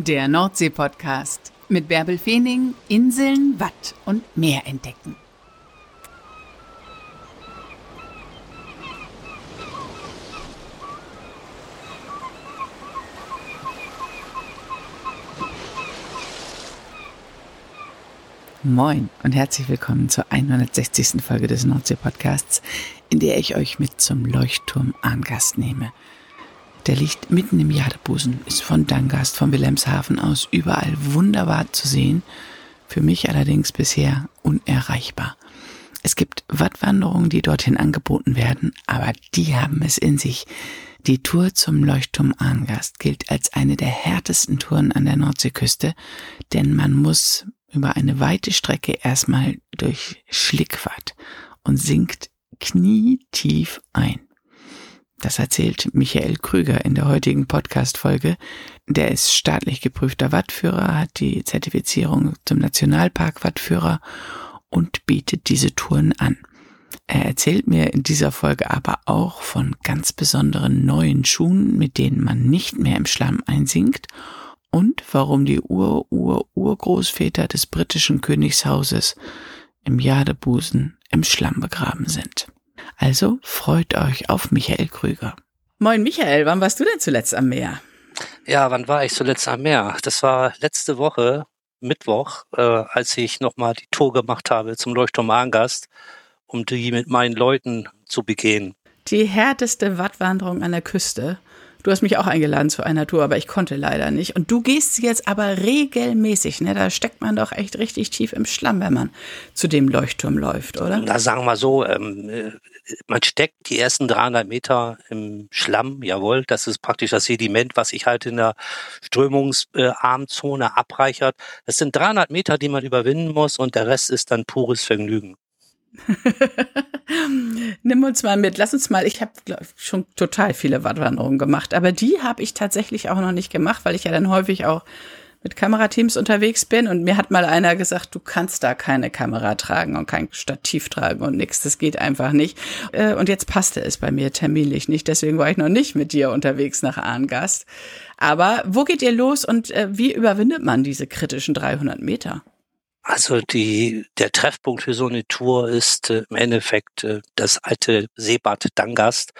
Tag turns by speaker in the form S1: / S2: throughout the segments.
S1: Der Nordsee-Podcast mit Bärbel Feening, Inseln, Watt und Meer entdecken. Moin und herzlich willkommen zur 160. Folge des Nordsee-Podcasts, in der ich euch mit zum Leuchtturm Arngast nehme – der liegt mitten im Jadebusen, ist von Dangast, von Wilhelmshaven aus überall wunderbar zu sehen, für mich allerdings bisher unerreichbar. Es gibt Wattwanderungen, die dorthin angeboten werden, aber die haben es in sich. Die Tour zum Leuchtturm Arngast gilt als eine der härtesten Touren an der Nordseeküste, denn man muss über eine weite Strecke erstmal durch Schlickwatt und sinkt knietief ein. Das erzählt Michael Krüger in der heutigen Podcast-Folge. Der ist staatlich geprüfter Wattführer, hat die Zertifizierung zum Nationalpark-Wattführer und bietet diese Touren an. Er erzählt mir in dieser Folge aber auch von ganz besonderen neuen Schuhen, mit denen man nicht mehr im Schlamm einsinkt und warum die Ur-Ur-Urgroßväter des britischen Königshauses im Jadebusen im Schlamm begraben sind. Also freut euch auf Michael Krüger. Moin Michael, wann warst du denn zuletzt am Meer?
S2: Ja, wann war ich zuletzt am Meer? Das war letzte Woche, Mittwoch, äh, als ich nochmal die Tour gemacht habe zum Leuchtturm Angast, um die mit meinen Leuten zu begehen.
S1: Die härteste Wattwanderung an der Küste. Du hast mich auch eingeladen zu einer Tour, aber ich konnte leider nicht. Und du gehst jetzt aber regelmäßig, ne? Da steckt man doch echt richtig tief im Schlamm, wenn man zu dem Leuchtturm läuft, oder?
S2: Na, sagen wir so, ähm, äh, man steckt die ersten 300 Meter im Schlamm, jawohl, das ist praktisch das Sediment, was sich halt in der Strömungsarmzone abreichert. Das sind 300 Meter, die man überwinden muss und der Rest ist dann pures Vergnügen.
S1: Nimm uns mal mit, lass uns mal, ich habe schon total viele Wattwanderungen gemacht, aber die habe ich tatsächlich auch noch nicht gemacht, weil ich ja dann häufig auch mit Kamerateams unterwegs bin und mir hat mal einer gesagt, du kannst da keine Kamera tragen und kein Stativ tragen und nix, das geht einfach nicht. Äh, und jetzt passte es bei mir terminlich nicht, deswegen war ich noch nicht mit dir unterwegs nach Arngast. Aber wo geht ihr los und äh, wie überwindet man diese kritischen 300 Meter?
S2: Also die, der Treffpunkt für so eine Tour ist äh, im Endeffekt äh, das alte Seebad Dangast.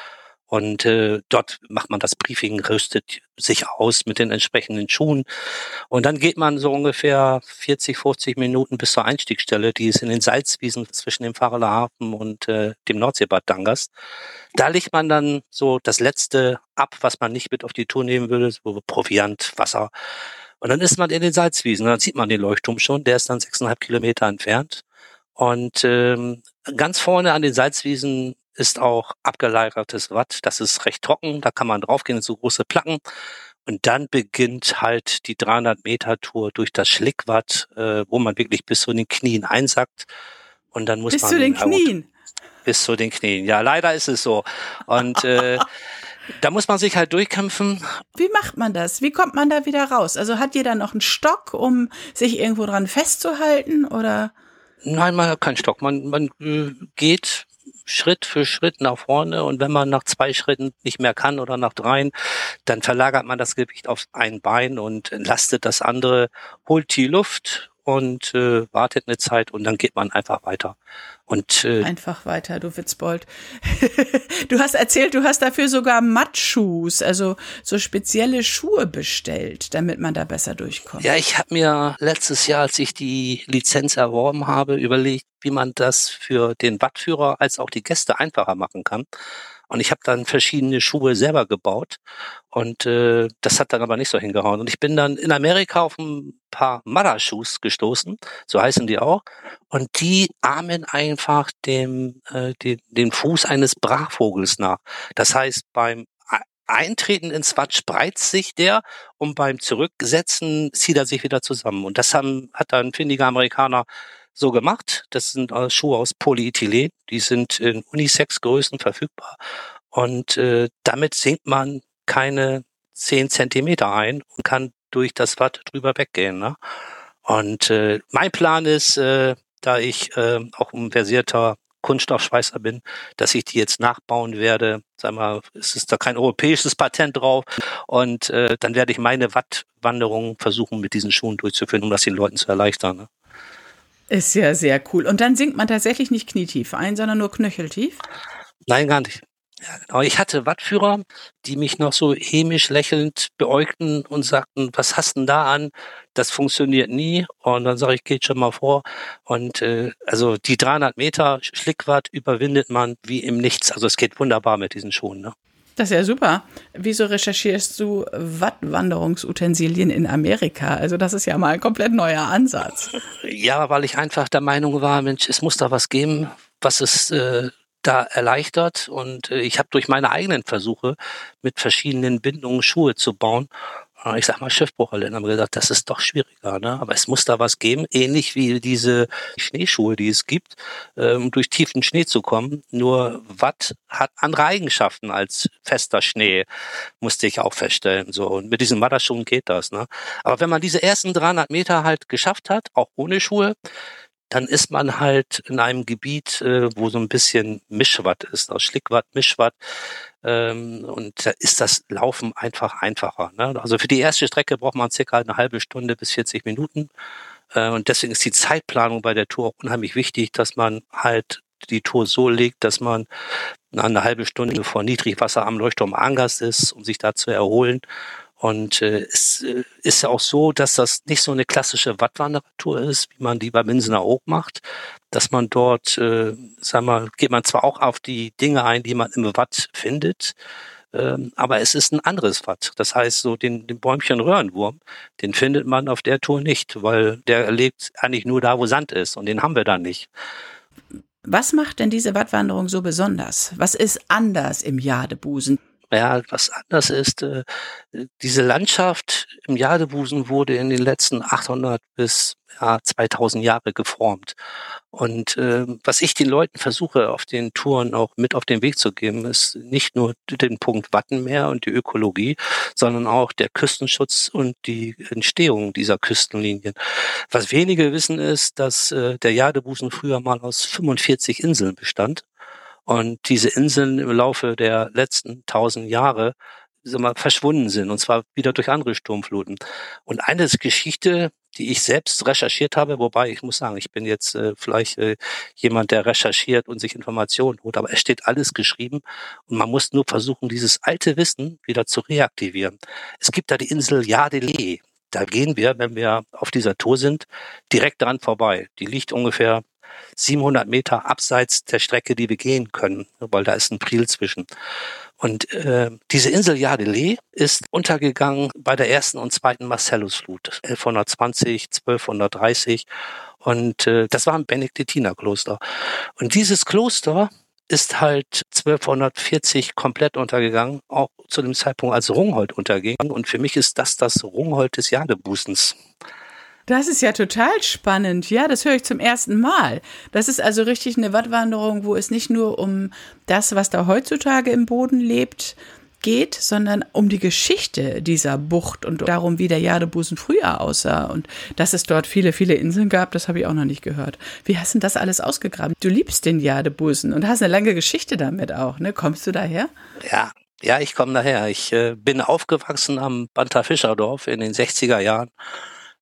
S2: Und äh, dort macht man das Briefing, rüstet sich aus mit den entsprechenden Schuhen. Und dann geht man so ungefähr 40, 50 Minuten bis zur Einstiegsstelle, die ist in den Salzwiesen zwischen dem Fahrerler Hafen und äh, dem Nordseebad Dangast. Da legt man dann so das Letzte ab, was man nicht mit auf die Tour nehmen würde, so Proviant, Wasser, und dann ist man in den Salzwiesen, dann sieht man den Leuchtturm schon, der ist dann sechseinhalb Kilometer entfernt. Und ähm, ganz vorne an den Salzwiesen ist auch abgelagertes Watt. Das ist recht trocken, da kann man draufgehen, so große Placken. Und dann beginnt halt die 300 Meter Tour durch das Schlickwatt, äh, wo man wirklich bis zu den Knien einsackt. Und dann muss
S1: bis
S2: man
S1: zu den Knien.
S2: Bis zu den Knien. Ja, leider ist es so. Und äh, Da muss man sich halt durchkämpfen.
S1: Wie macht man das? Wie kommt man da wieder raus? Also hat jeder noch einen Stock, um sich irgendwo dran festzuhalten oder?
S2: Nein, man hat keinen Stock. Man, man äh, geht Schritt für Schritt nach vorne und wenn man nach zwei Schritten nicht mehr kann oder nach dreien, dann verlagert man das Gewicht auf ein Bein und lastet das andere, holt die Luft und äh, wartet eine Zeit und dann geht man einfach weiter. Und
S1: äh, einfach weiter, du Witzbold. du hast erzählt, du hast dafür sogar Mattschuhs, also so spezielle Schuhe bestellt, damit man da besser durchkommt.
S2: Ja, ich habe mir letztes Jahr, als ich die Lizenz erworben habe, überlegt, wie man das für den Wattführer als auch die Gäste einfacher machen kann. Und ich habe dann verschiedene Schuhe selber gebaut und äh, das hat dann aber nicht so hingehauen. Und ich bin dann in Amerika auf ein paar Mother-Shoes gestoßen, so heißen die auch. Und die ahmen einfach dem, äh, den, den Fuß eines Brachvogels nach. Das heißt, beim Eintreten ins Watt spreizt sich der und beim Zurücksetzen zieht er sich wieder zusammen. Und das haben, hat dann findiger Amerikaner so gemacht. Das sind Schuhe aus Polyethylen. Die sind in Unisex-Größen verfügbar. Und äh, damit sinkt man keine zehn Zentimeter ein und kann durch das Watt drüber weggehen. Ne? Und äh, mein Plan ist, äh, da ich äh, auch ein versierter Kunststoffschweißer bin, dass ich die jetzt nachbauen werde. Sag mal, es ist da kein europäisches Patent drauf. Und äh, dann werde ich meine Wattwanderung versuchen, mit diesen Schuhen durchzuführen, um das den Leuten zu erleichtern. Ne?
S1: Ist ja sehr cool. Und dann sinkt man tatsächlich nicht knietief ein, sondern nur knöcheltief?
S2: Nein, gar nicht. Ja, genau. Ich hatte Wattführer, die mich noch so hämisch lächelnd beäugten und sagten, was hast denn da an? Das funktioniert nie. Und dann sage ich, geht schon mal vor. Und äh, also die 300 Meter Schlickwatt überwindet man wie im Nichts. Also es geht wunderbar mit diesen Schuhen. Ne?
S1: Das ist ja super. Wieso recherchierst du Wattwanderungsutensilien in Amerika? Also das ist ja mal ein komplett neuer Ansatz.
S2: Ja, weil ich einfach der Meinung war, Mensch, es muss da was geben, was es äh, da erleichtert und äh, ich habe durch meine eigenen Versuche mit verschiedenen Bindungen Schuhe zu bauen, ich sag mal Schiffbruchhallen, haben gesagt, das ist doch schwieriger, ne? Aber es muss da was geben, ähnlich wie diese Schneeschuhe, die es gibt, um durch tiefen Schnee zu kommen. Nur Watt hat andere Eigenschaften als fester Schnee, musste ich auch feststellen. So und mit diesen Wanderschuhen geht das, ne? Aber wenn man diese ersten 300 Meter halt geschafft hat, auch ohne Schuhe, dann ist man halt in einem Gebiet, äh, wo so ein bisschen Mischwatt ist, aus Schlickwatt, Mischwatt. Ähm, und da ist das Laufen einfach einfacher. Ne? Also für die erste Strecke braucht man circa eine halbe Stunde bis 40 Minuten. Äh, und deswegen ist die Zeitplanung bei der Tour auch unheimlich wichtig, dass man halt die Tour so legt, dass man eine halbe Stunde vor Niedrigwasser am Leuchtturm Angers ist, um sich da zu erholen und äh, es äh, ist ja auch so, dass das nicht so eine klassische Wattwandertour ist, wie man die bei Minsener Oak macht, dass man dort, äh, sag mal, geht man zwar auch auf die Dinge ein, die man im Watt findet, ähm, aber es ist ein anderes Watt. Das heißt, so den, den Bäumchen Röhrenwurm, den findet man auf der Tour nicht, weil der lebt eigentlich nur da, wo Sand ist und den haben wir da nicht.
S1: Was macht denn diese Wattwanderung so besonders? Was ist anders im Jadebusen?
S2: Ja, was anders ist, äh, diese Landschaft im Jadebusen wurde in den letzten 800 bis ja, 2000 Jahre geformt. Und äh, was ich den Leuten versuche, auf den Touren auch mit auf den Weg zu geben, ist nicht nur den Punkt Wattenmeer und die Ökologie, sondern auch der Küstenschutz und die Entstehung dieser Küstenlinien. Was wenige wissen ist, dass äh, der Jadebusen früher mal aus 45 Inseln bestand und diese Inseln im Laufe der letzten tausend Jahre mal, verschwunden sind, und zwar wieder durch andere Sturmfluten. Und eine Geschichte, die ich selbst recherchiert habe, wobei ich muss sagen, ich bin jetzt äh, vielleicht äh, jemand, der recherchiert und sich Informationen holt, aber es steht alles geschrieben und man muss nur versuchen, dieses alte Wissen wieder zu reaktivieren. Es gibt da die Insel Yadele. Da gehen wir, wenn wir auf dieser Tour sind, direkt dran vorbei. Die liegt ungefähr 700 Meter abseits der Strecke, die wir gehen können, weil da ist ein Priel zwischen. Und äh, diese Insel Yadele ist untergegangen bei der ersten und zweiten Marcellusflut, 1120, 1230. Und äh, das war ein Benediktinerkloster. Und dieses Kloster ist halt 1240 komplett untergegangen, auch zu dem Zeitpunkt, als Rungholt unterging. Und für mich ist das das Rungholt des Jadebusens.
S1: Das ist ja total spannend. Ja, das höre ich zum ersten Mal. Das ist also richtig eine Wattwanderung, wo es nicht nur um das, was da heutzutage im Boden lebt, geht, sondern um die Geschichte dieser Bucht und darum, wie der Jadebusen früher aussah und dass es dort viele, viele Inseln gab, das habe ich auch noch nicht gehört. Wie hast du das alles ausgegraben? Du liebst den Jadebusen und hast eine lange Geschichte damit auch, ne? Kommst du daher?
S2: Ja, ja, ich komme daher. Ich äh, bin aufgewachsen am Banta Fischerdorf in den 60er Jahren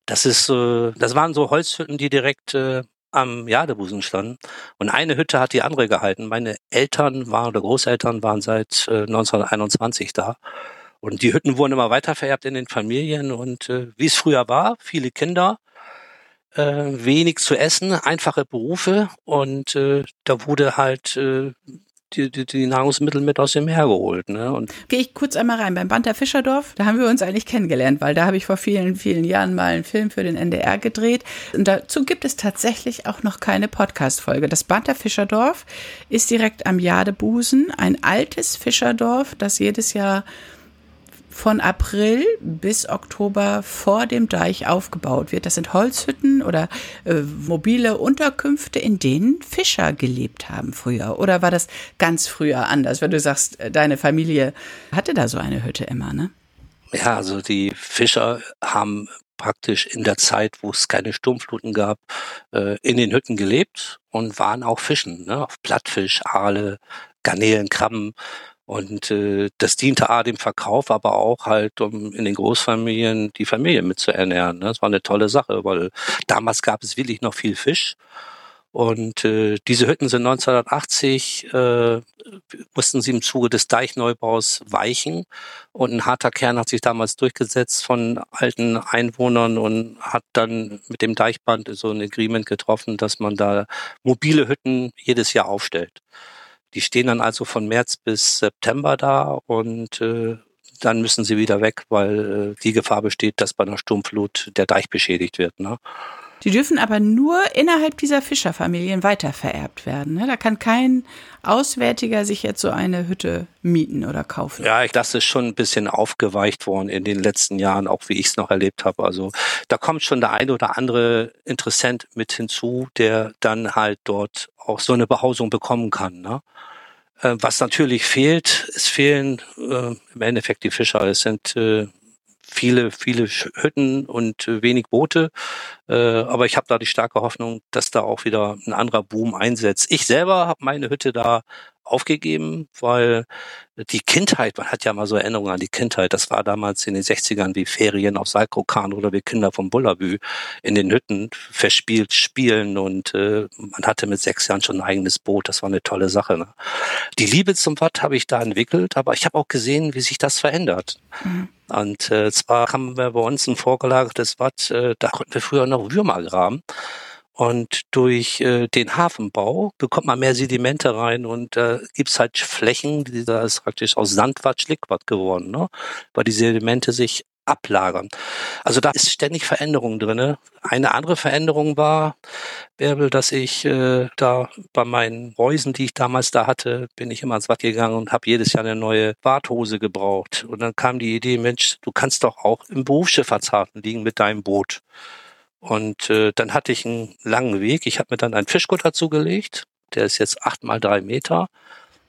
S2: das ist, äh, das waren so Holzhütten, die direkt äh, am Jadebusen standen. Und eine Hütte hat die andere gehalten. Meine Eltern waren oder Großeltern waren seit äh, 1921 da. Und die Hütten wurden immer weiter vererbt in den Familien. Und äh, wie es früher war, viele Kinder, äh, wenig zu essen, einfache Berufe. Und äh, da wurde halt äh, die, die, die Nahrungsmittel mit aus dem Meer geholt. Ne? Und
S1: Gehe ich kurz einmal rein. Beim Band der Fischerdorf, da haben wir uns eigentlich kennengelernt, weil da habe ich vor vielen, vielen Jahren mal einen Film für den NDR gedreht. Und dazu gibt es tatsächlich auch noch keine Podcast-Folge. Das Band der Fischerdorf ist direkt am Jadebusen, ein altes Fischerdorf, das jedes Jahr von April bis Oktober vor dem Deich aufgebaut wird. Das sind Holzhütten oder äh, mobile Unterkünfte, in denen Fischer gelebt haben früher. Oder war das ganz früher anders, wenn du sagst, äh, deine Familie hatte da so eine Hütte immer, ne?
S2: Ja, also die Fischer haben praktisch in der Zeit, wo es keine Sturmfluten gab, äh, in den Hütten gelebt und waren auch fischen, ne? auf Plattfisch, Aale, Garnelen, Krabben. Und äh, das diente A dem Verkauf, aber auch halt, um in den Großfamilien die Familie mitzuernähren. Ne? Das war eine tolle Sache, weil damals gab es wirklich noch viel Fisch. Und äh, diese Hütten sind 1980, äh, mussten sie im Zuge des Deichneubaus weichen. Und ein harter Kern hat sich damals durchgesetzt von alten Einwohnern und hat dann mit dem Deichband so ein Agreement getroffen, dass man da mobile Hütten jedes Jahr aufstellt. Die stehen dann also von März bis September da und äh, dann müssen sie wieder weg, weil äh, die Gefahr besteht, dass bei einer Sturmflut der Deich beschädigt wird. Ne?
S1: Die dürfen aber nur innerhalb dieser Fischerfamilien weitervererbt werden. Ne? Da kann kein Auswärtiger sich jetzt so eine Hütte mieten oder kaufen.
S2: Ja, ich das ist schon ein bisschen aufgeweicht worden in den letzten Jahren, auch wie ich es noch erlebt habe. Also da kommt schon der eine oder andere Interessent mit hinzu, der dann halt dort auch so eine Behausung bekommen kann. Ne? Äh, was natürlich fehlt, es fehlen äh, im Endeffekt die Fischer. Es sind äh, viele, viele Hütten und äh, wenig Boote. Äh, aber ich habe da die starke Hoffnung, dass da auch wieder ein anderer Boom einsetzt. Ich selber habe meine Hütte da aufgegeben, weil die Kindheit, man hat ja mal so Erinnerungen an die Kindheit, das war damals in den 60ern wie Ferien auf Salkrokan oder wie Kinder vom Bullabü in den Hütten verspielt spielen und äh, man hatte mit sechs Jahren schon ein eigenes Boot, das war eine tolle Sache. Ne? Die Liebe zum Watt habe ich da entwickelt, aber ich habe auch gesehen, wie sich das verändert. Mhm. Und äh, zwar haben wir bei uns ein vorgelagertes Watt, äh, da konnten wir früher noch Würmer graben. Und durch äh, den Hafenbau bekommt man mehr Sedimente rein und äh, gibt's halt Flächen, die da ist praktisch aus Sandwatt Schlickwatt geworden, ne? weil die Sedimente sich ablagern. Also da ist ständig Veränderung drinne. Eine andere Veränderung war, Bärbel, dass ich äh, da bei meinen Reusen, die ich damals da hatte, bin ich immer ans Watt gegangen und habe jedes Jahr eine neue Warthose gebraucht. Und dann kam die Idee, Mensch, du kannst doch auch im Berufsschifffahrtshafen liegen mit deinem Boot. Und äh, dann hatte ich einen langen Weg. Ich habe mir dann einen Fischkutter zugelegt. Der ist jetzt acht mal drei Meter.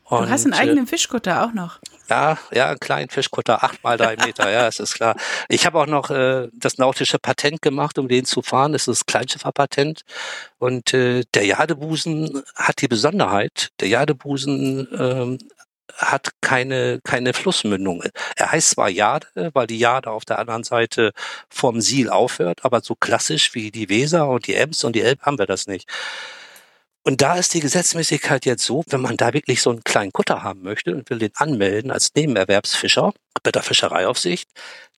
S1: Und, du hast einen eigenen äh, Fischkutter auch noch.
S2: Ja, ja, einen kleinen Fischkutter, acht mal drei Meter, ja, es ist klar. Ich habe auch noch äh, das nautische Patent gemacht, um den zu fahren. Das ist das Kleinschifferpatent. Und äh, der Jadebusen hat die Besonderheit, der Jadebusen ähm, hat keine, keine Flussmündung. Er heißt zwar Jade, weil die Jade auf der anderen Seite vom Siel aufhört, aber so klassisch wie die Weser und die Ems und die Elb haben wir das nicht. Und da ist die Gesetzmäßigkeit jetzt so, wenn man da wirklich so einen kleinen Kutter haben möchte und will den anmelden als Nebenerwerbsfischer bei der Fischereiaufsicht,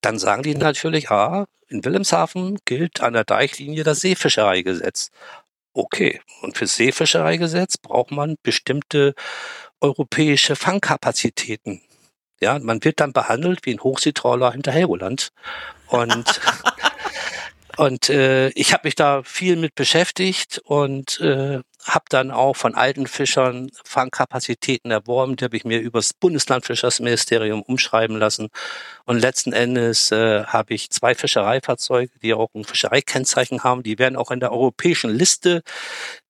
S2: dann sagen die natürlich, ah, in Wilhelmshaven gilt an der Deichlinie das Seefischereigesetz. Okay, und für Seefischereigesetz braucht man bestimmte europäische Fangkapazitäten. Ja, man wird dann behandelt wie ein Hochseetrawler hinter Helgoland. Und Und äh, ich habe mich da viel mit beschäftigt und äh, habe dann auch von alten Fischern Fangkapazitäten erworben. Die habe ich mir übers Bundeslandfischersministerium umschreiben lassen. Und letzten Endes äh, habe ich zwei Fischereifahrzeuge, die auch ein Fischereikennzeichen haben. Die werden auch in der europäischen Liste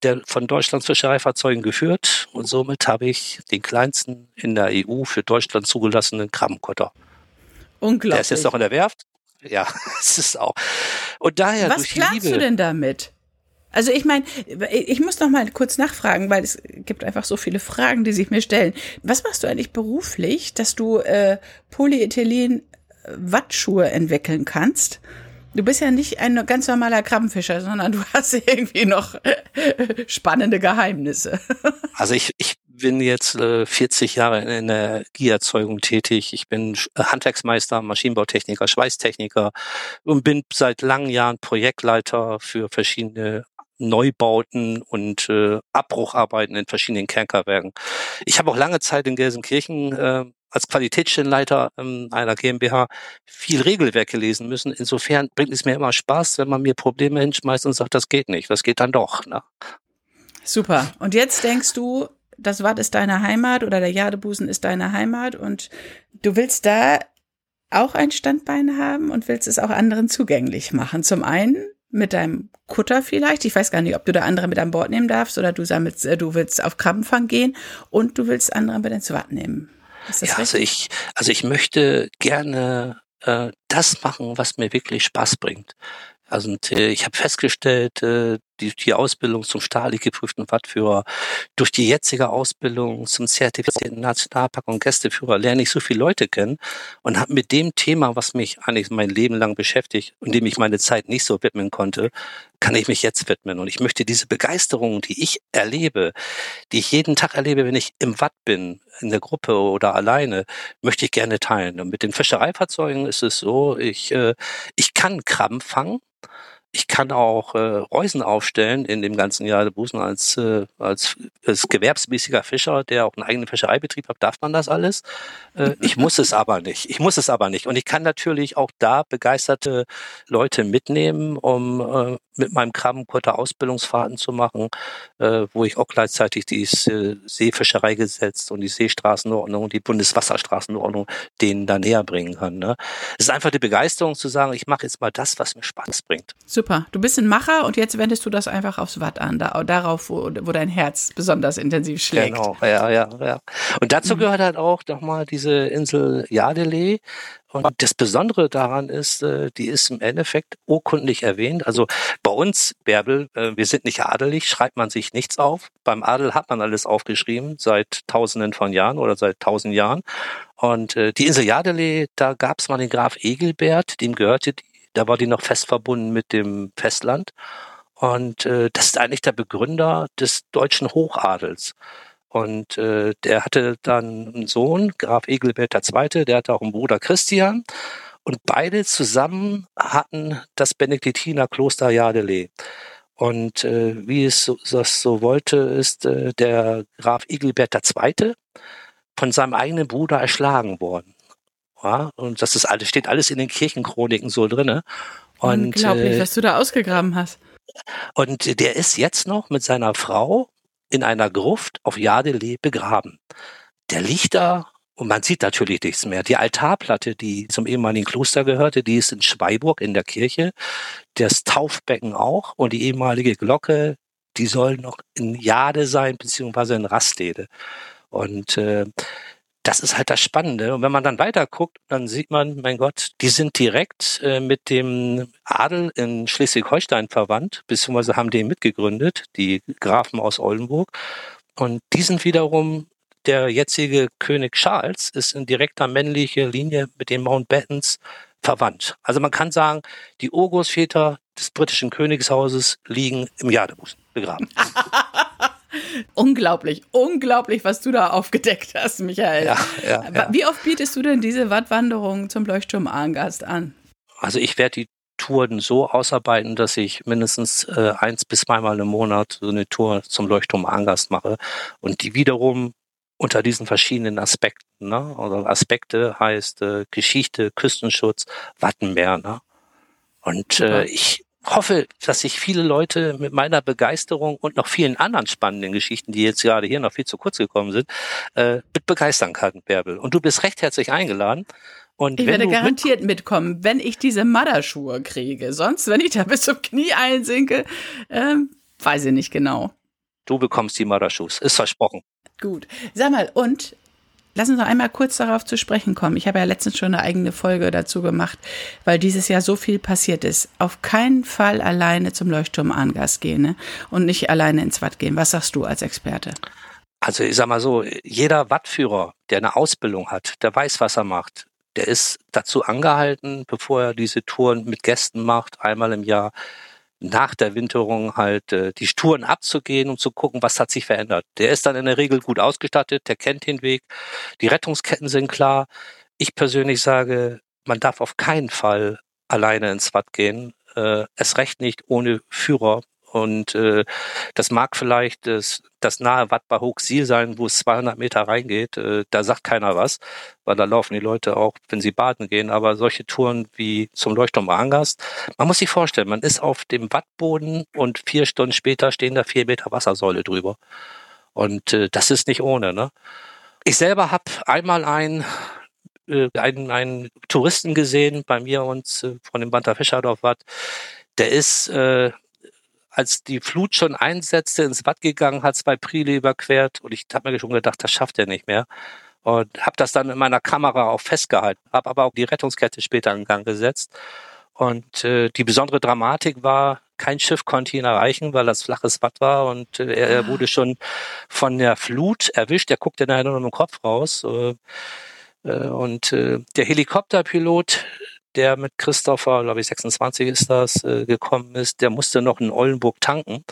S2: der von Deutschlands Fischereifahrzeugen geführt. Und somit habe ich den kleinsten in der EU für Deutschland zugelassenen Krabbenkotter.
S1: Unglaublich. Der
S2: ist jetzt noch in der Werft. Ja, es ist auch. Und daher
S1: Was planst du denn damit? Also ich meine, ich muss noch mal kurz nachfragen, weil es gibt einfach so viele Fragen, die sich mir stellen. Was machst du eigentlich beruflich, dass du äh, Polyethylen Wattschuhe entwickeln kannst? Du bist ja nicht ein ganz normaler Krabbenfischer, sondern du hast irgendwie noch spannende Geheimnisse.
S2: Also ich, ich bin jetzt äh, 40 Jahre in der Energieerzeugung tätig. Ich bin Handwerksmeister, Maschinenbautechniker, Schweißtechniker und bin seit langen Jahren Projektleiter für verschiedene Neubauten und äh, Abbrucharbeiten in verschiedenen Kernkraftwerken. Ich habe auch lange Zeit in Gelsenkirchen äh, als Qualitätsstellenleiter ähm, einer GmbH viel Regelwerk gelesen müssen. Insofern bringt es mir immer Spaß, wenn man mir Probleme hinschmeißt und sagt, das geht nicht. Das geht dann doch. Ne?
S1: Super. Und jetzt denkst du, das Watt ist deine Heimat oder der Jadebusen ist deine Heimat und du willst da auch ein Standbein haben und willst es auch anderen zugänglich machen. Zum einen mit deinem Kutter vielleicht. Ich weiß gar nicht, ob du da andere mit an Bord nehmen darfst oder du sammelst, äh, du willst auf Krabbenfang gehen und du willst andere mit ins Watt nehmen.
S2: ja, also ich, also ich möchte gerne äh, das machen, was mir wirklich Spaß bringt. Also und, äh, ich habe festgestellt, äh, die, die Ausbildung zum staatlich geprüften Wattführer, durch die jetzige Ausbildung zum zertifizierten Nationalpark- und Gästeführer lerne ich so viele Leute kennen und habe mit dem Thema, was mich eigentlich mein Leben lang beschäftigt und dem ich meine Zeit nicht so widmen konnte, kann ich mich jetzt widmen. Und ich möchte diese Begeisterung, die ich erlebe, die ich jeden Tag erlebe, wenn ich im Watt bin, in der Gruppe oder alleine, möchte ich gerne teilen. Und mit den Fischereifahrzeugen ist es so, ich, äh, ich kann Krabben fangen, ich kann auch äh, Reusen aufstellen in dem ganzen Jahr der Busen als, äh, als, als gewerbsmäßiger Fischer, der auch einen eigenen Fischereibetrieb hat, darf man das alles. Äh, ich muss es aber nicht. Ich muss es aber nicht. Und ich kann natürlich auch da begeisterte Leute mitnehmen, um äh, mit meinem Krabbenkutter Ausbildungsfahrten zu machen, äh, wo ich auch gleichzeitig die äh, Seefischereigesetz und die Seestraßenordnung und die Bundeswasserstraßenordnung denen da näher bringen kann. Ne? Es ist einfach die Begeisterung zu sagen, ich mache jetzt mal das, was mir Spaß bringt.
S1: Super. Du bist ein Macher und jetzt wendest du das einfach aufs Watt an, da, darauf, wo, wo dein Herz besonders intensiv schlägt.
S2: Genau, ja, ja, ja. Und dazu mhm. gehört halt auch nochmal diese Insel Yadele. Und das Besondere daran ist, äh, die ist im Endeffekt urkundlich erwähnt. Also bei uns, Bärbel, äh, wir sind nicht adelig, schreibt man sich nichts auf. Beim Adel hat man alles aufgeschrieben, seit tausenden von Jahren oder seit tausend Jahren. Und äh, die Insel Yadele, da gab es mal den Graf Egelbert, dem gehörte die da war die noch fest verbunden mit dem Festland. Und das ist eigentlich der Begründer des deutschen Hochadels. Und äh, der hatte dann einen Sohn, Graf Egelbert II., der hatte auch einen Bruder Christian. Und beide zusammen hatten das Benediktinerkloster Jadele. Und äh, wie es so, das so wollte, ist äh, der Graf Egelbert II. von seinem eigenen Bruder erschlagen worden. Ja, und das ist alles, steht alles in den Kirchenchroniken so drinne.
S1: Und, Unglaublich, äh, was du da ausgegraben hast.
S2: Und der ist jetzt noch mit seiner Frau in einer Gruft auf Jadele begraben. Der liegt da und man sieht natürlich nichts mehr. Die Altarplatte, die zum ehemaligen Kloster gehörte, die ist in Schweiburg in der Kirche. Das Taufbecken auch und die ehemalige Glocke, die soll noch in Jade sein, beziehungsweise in Rastede. Und äh, das ist halt das Spannende. Und wenn man dann weiter guckt, dann sieht man, mein Gott, die sind direkt äh, mit dem Adel in Schleswig-Holstein verwandt, beziehungsweise haben den mitgegründet, die Grafen aus Oldenburg. Und die sind wiederum der jetzige König Charles ist in direkter männlicher Linie mit den Mountbattens verwandt. Also man kann sagen, die Urgroßväter des britischen Königshauses liegen im Jadebusen begraben.
S1: unglaublich, unglaublich, was du da aufgedeckt hast, Michael. Ja, ja, ja. Wie oft bietest du denn diese Wattwanderung zum Leuchtturm Arngast an?
S2: Also ich werde die Touren so ausarbeiten, dass ich mindestens äh, eins bis zweimal im Monat so eine Tour zum Leuchtturm Arngast mache und die wiederum unter diesen verschiedenen Aspekten. Ne? Also Aspekte heißt äh, Geschichte, Küstenschutz, Wattenmeer. Ne? Und äh, ich hoffe, dass sich viele Leute mit meiner Begeisterung und noch vielen anderen spannenden Geschichten, die jetzt gerade hier noch viel zu kurz gekommen sind, äh, mit begeistern kann, Bärbel. Und du bist recht herzlich eingeladen. Und
S1: ich werde garantiert mitkommen, wenn ich diese Madderschuhe kriege. Sonst, wenn ich da bis zum Knie einsinke, ähm, weiß ich nicht genau.
S2: Du bekommst die Madderschuhe, ist versprochen.
S1: Gut. Sag mal, und Lass uns noch einmal kurz darauf zu sprechen kommen. Ich habe ja letztens schon eine eigene Folge dazu gemacht, weil dieses Jahr so viel passiert ist. Auf keinen Fall alleine zum Leuchtturm Angas gehen ne? und nicht alleine ins Watt gehen. Was sagst du als Experte?
S2: Also ich sag mal so, jeder Wattführer, der eine Ausbildung hat, der weiß, was er macht. Der ist dazu angehalten, bevor er diese Touren mit Gästen macht, einmal im Jahr, nach der Winterung halt äh, die Touren abzugehen und zu gucken, was hat sich verändert. Der ist dann in der Regel gut ausgestattet, der kennt den Weg, die Rettungsketten sind klar. Ich persönlich sage, man darf auf keinen Fall alleine ins Watt gehen, äh, es recht nicht ohne Führer und äh, das mag vielleicht das, das nahe Watt bei Hochsiel sein, wo es 200 Meter reingeht. Äh, da sagt keiner was, weil da laufen die Leute auch, wenn sie baden gehen. Aber solche Touren wie zum Leuchtturm Angast, man muss sich vorstellen, man ist auf dem Wattboden und vier Stunden später stehen da vier Meter Wassersäule drüber. Und äh, das ist nicht ohne. Ne? Ich selber habe einmal ein äh, einen, einen Touristen gesehen bei mir und äh, von dem Banter Fischerdorf Watt. Der ist äh, als die Flut schon einsetzte, ins Watt gegangen, hat zwei Prile überquert und ich habe mir schon gedacht, das schafft er nicht mehr. und habe das dann in meiner Kamera auch festgehalten, habe aber auch die Rettungskette später in Gang gesetzt. Und äh, die besondere Dramatik war, kein Schiff konnte ihn erreichen, weil das flaches Watt war und äh, er, ah. wurde schon von der Flut erwischt. Er guckte nachher nur noch im Kopf raus. Äh, äh, und äh, der Helikopterpilot, der mit Christopher, glaube ich 26 ist das, äh, gekommen ist, der musste noch in Oldenburg tanken.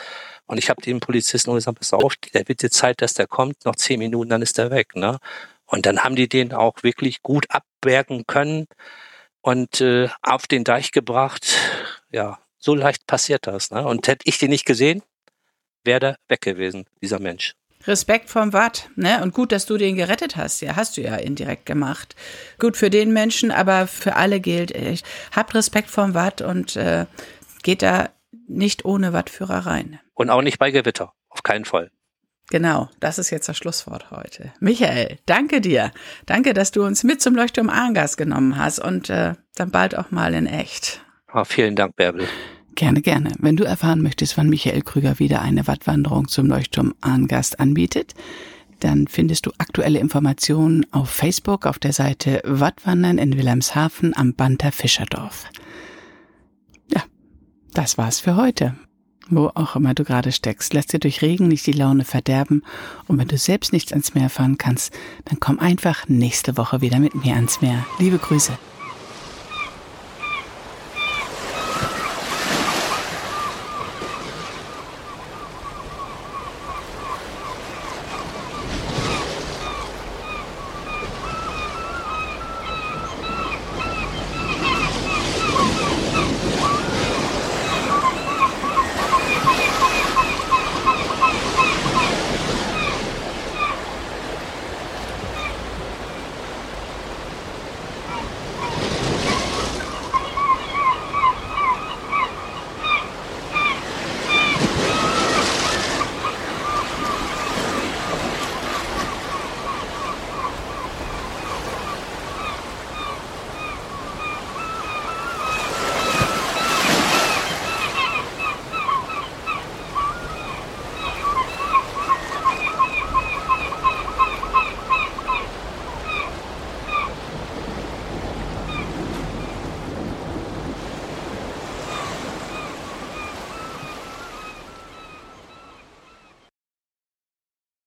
S2: Und ich habe dem Polizisten gesagt, pass auf, der die Zeit, dass der kommt, noch zehn Minuten, dann ist er weg. Ne? Und dann haben die den auch wirklich gut abwerken können und äh, auf den Deich gebracht. Ja, so leicht passiert das. Ne? Und hätte ich den nicht gesehen, wäre der weg gewesen, dieser Mensch.
S1: Respekt vom Watt, ne? Und gut, dass du den gerettet hast. Ja, hast du ja indirekt gemacht. Gut für den Menschen, aber für alle gilt, echt. habt Respekt vom Watt und äh, geht da nicht ohne Wattführer rein.
S2: Und auch nicht bei Gewitter. Auf keinen Fall.
S1: Genau, das ist jetzt das Schlusswort heute. Michael, danke dir. Danke, dass du uns mit zum Leuchtturm Arngas genommen hast und äh, dann bald auch mal in echt.
S2: Oh, vielen Dank, Bärbel.
S1: Gerne, gerne. Wenn du erfahren möchtest, wann Michael Krüger wieder eine Wattwanderung zum Leuchtturm Arngast anbietet, dann findest du aktuelle Informationen auf Facebook auf der Seite Wattwandern in Wilhelmshaven am Banter Fischerdorf. Ja, das war's für heute. Wo auch immer du gerade steckst, lass dir durch Regen nicht die Laune verderben. Und wenn du selbst nichts ans Meer fahren kannst, dann komm einfach nächste Woche wieder mit mir ans Meer. Liebe Grüße.